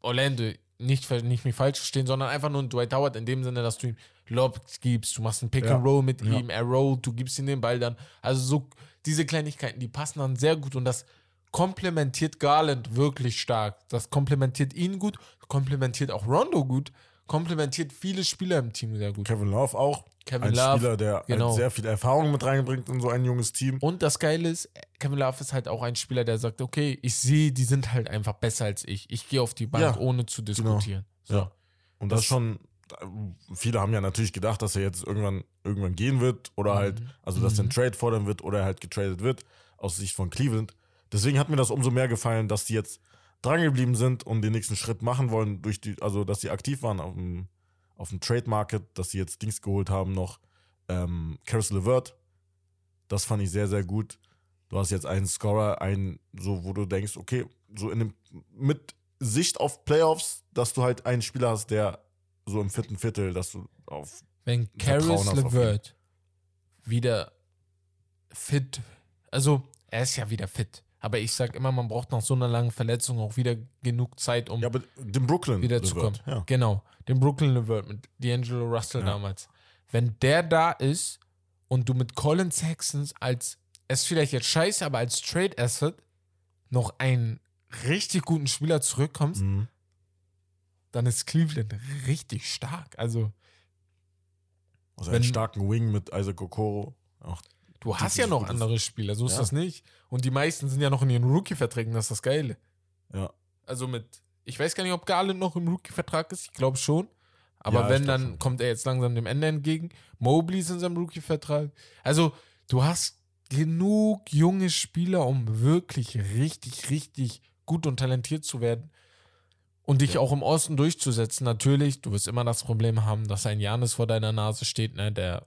Orlando, nicht, nicht mich falsch verstehen, sondern einfach nur ein Dwight Howard in dem Sinne, dass du ihm Lobs gibst, du machst ein Pick Ja. and Roll mit Ja. ihm, er rollt, du gibst ihm den Ball dann. Also so diese Kleinigkeiten, die passen dann sehr gut und das komplementiert Garland wirklich stark. Das komplementiert ihn gut, komplementiert auch Rondo gut, komplementiert viele Spieler im Team sehr gut. Kevin Love auch. Kevin ein Love, Spieler, der genau. halt sehr viel Erfahrung mit reinbringt in so ein junges Team. Und das Geile ist, Kevin Love ist halt auch ein Spieler, der sagt, okay, ich sehe, die sind halt einfach besser als ich. Ich gehe auf die Bank, Ja, genau. ohne zu diskutieren. So. Ja. Und das, Das- schon, viele haben ja natürlich gedacht, dass er jetzt irgendwann, irgendwann gehen wird oder halt, also dass er einen Trade fordern wird oder er halt getradet wird, aus Sicht von Cleveland. Deswegen hat mir das umso mehr gefallen, dass die jetzt drangeblieben sind und den nächsten Schritt machen wollen, durch die, also dass sie aktiv waren auf dem, auf dem Trade Market, dass sie jetzt Dings geholt haben noch, ähm, Caris LeVert. Das fand ich sehr, sehr gut. Du hast jetzt einen Scorer, einen, so, wo du denkst, okay, so in dem, mit Sicht auf Playoffs, dass du halt einen Spieler hast, der so im vierten Viertel, dass du auf Wenn Caris LeVert wieder fit, also er ist ja wieder fit, aber ich sag immer, man braucht nach so einer langen Verletzung auch wieder genug Zeit, um Ja, aber den Brooklyn wiederzukommen. Ja. Genau, den Brooklyn LeVert mit D'Angelo Russell Ja. damals. Wenn der da ist und du mit Colin Sextons als, es ist vielleicht jetzt scheiße, aber als Trade Asset noch einen richtig guten Spieler zurückkommst, Mhm. dann ist Cleveland richtig stark. Also Also Wenn- einen starken Wing mit Isaac Okoro. Auch Du hast ja noch andere Spieler, so ist Ja. das nicht. Und die meisten sind ja noch in ihren Rookie-Verträgen, das ist das Geile. Ja. Also mit, ich weiß gar nicht, ob Garland noch im Rookie-Vertrag ist, ich glaube schon. Aber Ja, wenn, dann schon. kommt er jetzt langsam dem Ende entgegen. Mobley ist in seinem Rookie-Vertrag. Also du hast genug junge Spieler, um wirklich richtig, richtig gut und talentiert zu werden. Und dich Ja. auch im Osten durchzusetzen. Natürlich, du wirst immer das Problem haben, dass ein Janis vor deiner Nase steht, ne, der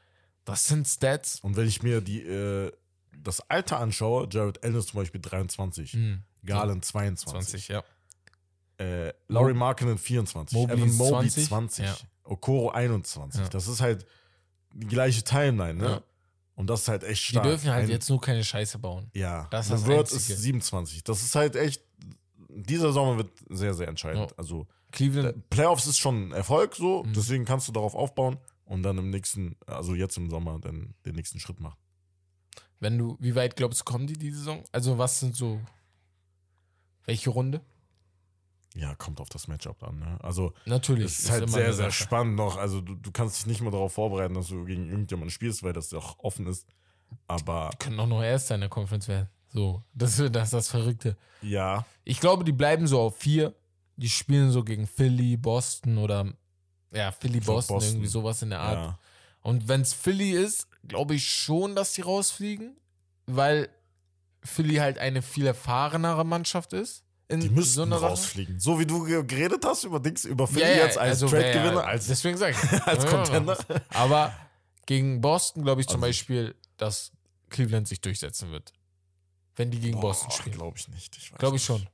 das sind Stats. Und wenn ich mir die, äh, das Alter anschaue, Jared Allen ist zum Beispiel 23, Hm, Garland 22, 20, ja. Äh, Laurie Markkinen 24, Mobley Evan Mobley 20, 20, ja. Okoro 21. Ja. Das ist halt die gleiche Timeline, ne? Ja. Und das ist halt echt Die stark. dürfen halt Ein- jetzt nur keine Scheiße bauen. Ja, Das ist das LeVert ist Einzige. 27. Das ist halt echt, dieser Sommer wird sehr, sehr entscheidend. Ja. Also Cleveland, Playoffs ist schon ein Erfolg so, Mhm. deswegen kannst du darauf aufbauen und dann im nächsten, also jetzt im Sommer, dann den nächsten Schritt machen. wenn du, wie weit glaubst du, kommen die die Saison? Also was sind so, welche Runde? Ja, kommt auf das Matchup an. Ne? Also Natürlich. es ist halt immer sehr, sehr spannend noch. Also du, du kannst dich nicht mehr darauf vorbereiten, dass du gegen irgendjemanden spielst, weil das ja auch offen ist. Aber Können auch noch Erster in der Conference werden. So, das, das ist das Verrückte. Ja. Ich glaube, die bleiben so auf vier. Die spielen so gegen Philly, Boston oder ja, Philly, Boston, Boston. irgendwie sowas in der Art. ja. Und wenn es Philly ist, glaube ich schon, dass die rausfliegen, weil Philly halt eine viel erfahrenere Mannschaft ist. Die müssten so einer Sache. rausfliegen. So wie du ge- geredet hast über Dings, über Philly Ja, ja, jetzt als also Trade-Gewinner, als, deswegen sag ich, als Contender. Aber gegen Boston glaube ich zum Also- Beispiel, dass Cleveland sich durchsetzen wird. Wenn die gegen Boston spielen. Glaube ich nicht. Glaube ich nicht. schon.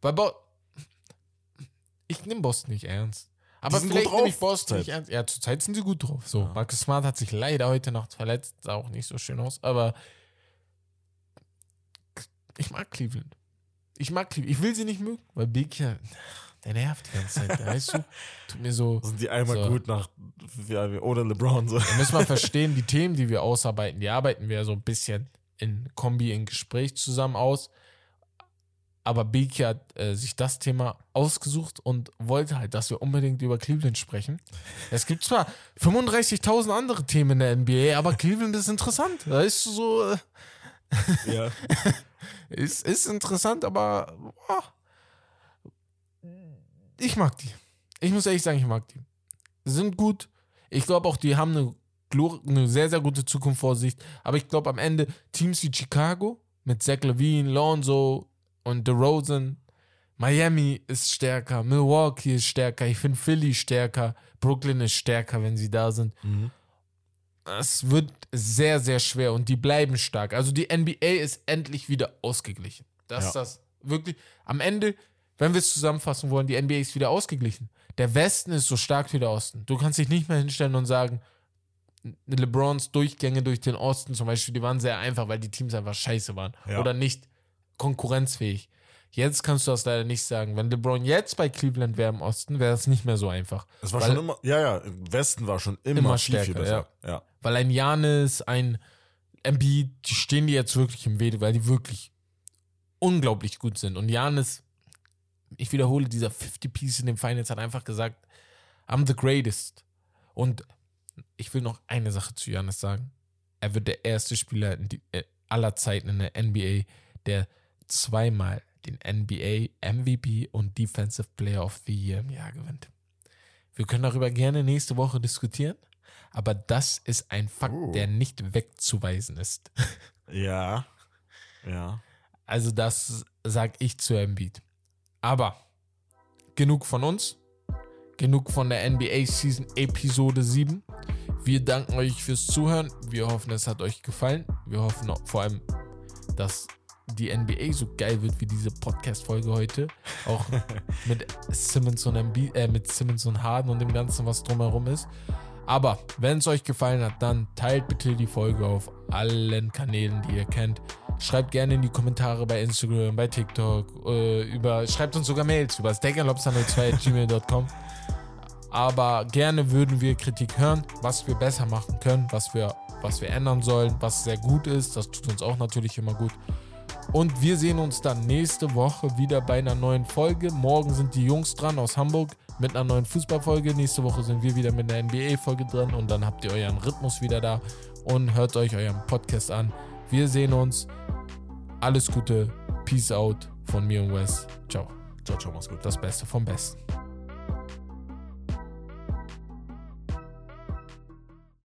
Weil Bo ich nehme Boston nicht ernst. Aber sind vielleicht gut nehme ich drauf Boston nicht ernst. Ja, zurzeit sind sie gut drauf. So, Ja. Marcus Smart hat sich leider heute Nacht verletzt. Sah auch nicht so schön aus. Aber ich mag Cleveland. Ich mag Cleveland. Ich will sie nicht mögen, weil Big ja, der nervt die ganze Zeit. Weißt du? Tut mir so. Sind die einmal So. gut nach oder LeBron so. Da müssen wir verstehen, die Themen, die wir ausarbeiten, die arbeiten wir so ein bisschen in Kombi, in Gespräch zusammen aus. Aber Beki hat äh, sich das Thema ausgesucht und wollte halt, dass wir unbedingt über Cleveland sprechen. Es gibt zwar 35.000 andere Themen in der NBA, aber Cleveland ist interessant. Da ist so, äh, ja. ist, ist interessant, aber boah, ich mag die. Ich muss ehrlich sagen, ich mag die. Sind gut. Ich glaube auch, die haben eine, eine sehr, sehr gute Zukunft vor sich. Aber ich glaube am Ende Teams wie Chicago mit Zach Levine, Lonzo und DeRozan, Miami ist stärker, Milwaukee ist stärker, ich finde Philly stärker, Brooklyn ist stärker, wenn sie da sind. Mhm. Es wird sehr, sehr schwer und die bleiben stark. Also die NBA ist endlich wieder ausgeglichen. Das ist Ja. das wirklich. Am Ende, wenn wir es zusammenfassen wollen, die NBA ist wieder ausgeglichen. Der Westen ist so stark wie der Osten. Du kannst dich nicht mehr hinstellen und sagen, LeBrons Durchgänge durch den Osten zum Beispiel, die waren sehr einfach, weil die Teams einfach scheiße waren. Ja. Oder nicht konkurrenzfähig. Jetzt kannst du das leider nicht sagen. Wenn LeBron jetzt bei Cleveland wäre im Osten, wäre das nicht mehr so einfach. Es war Weil- schon immer, ja, ja, im Westen war schon immer, Immer viel, viel stärker, besser. Ja. Weil ein Janis, ein Embiid, die stehen dir jetzt wirklich im Weg, weil die wirklich unglaublich gut sind. Und Janis, ich wiederhole, dieser 50 Piece in den Finals hat einfach gesagt, I'm the greatest. Und ich will noch eine Sache zu Janis sagen. Er wird der erste Spieler äh, aller Zeiten in der NBA, der zweimal den NBA MVP und Defensive Player of the Year im Jahr gewinnt. Wir können darüber gerne nächste Woche diskutieren, aber das ist ein Fakt, Oh. der nicht wegzuweisen ist. Ja. Ja. Also das sag ich zu Embiid. Aber genug von uns, genug von der NBA Season Episode 7. Wir danken euch fürs Zuhören. Wir hoffen, es hat euch gefallen. Wir hoffen vor allem, dass die NBA so geil wird wie diese Podcast-Folge heute. Auch mit Simmons und Embiid, äh, mit Simmons und Harden und dem Ganzen, was drumherum ist. Aber wenn es euch gefallen hat, dann teilt bitte die Folge auf allen Kanälen, die ihr kennt. Schreibt gerne in die Kommentare bei Instagram, bei TikTok, äh, über, schreibt uns sogar Mails über steakerlobster02.gmail.com. Aber gerne würden wir Kritik hören, was wir besser machen können, was wir, was wir ändern sollen, was sehr gut ist. Das tut uns auch natürlich immer gut. Und wir sehen uns dann nächste Woche wieder bei einer neuen Folge. Morgen sind die Jungs dran aus Hamburg mit einer neuen Fußballfolge. Nächste Woche sind wir wieder mit einer NBA-Folge dran und dann habt ihr euren Rhythmus wieder da und hört euch euren Podcast an. Wir sehen uns. Alles Gute. Peace out von mir und Wes. Ciao. Ciao, ciao, mach's gut. Das Beste vom Besten.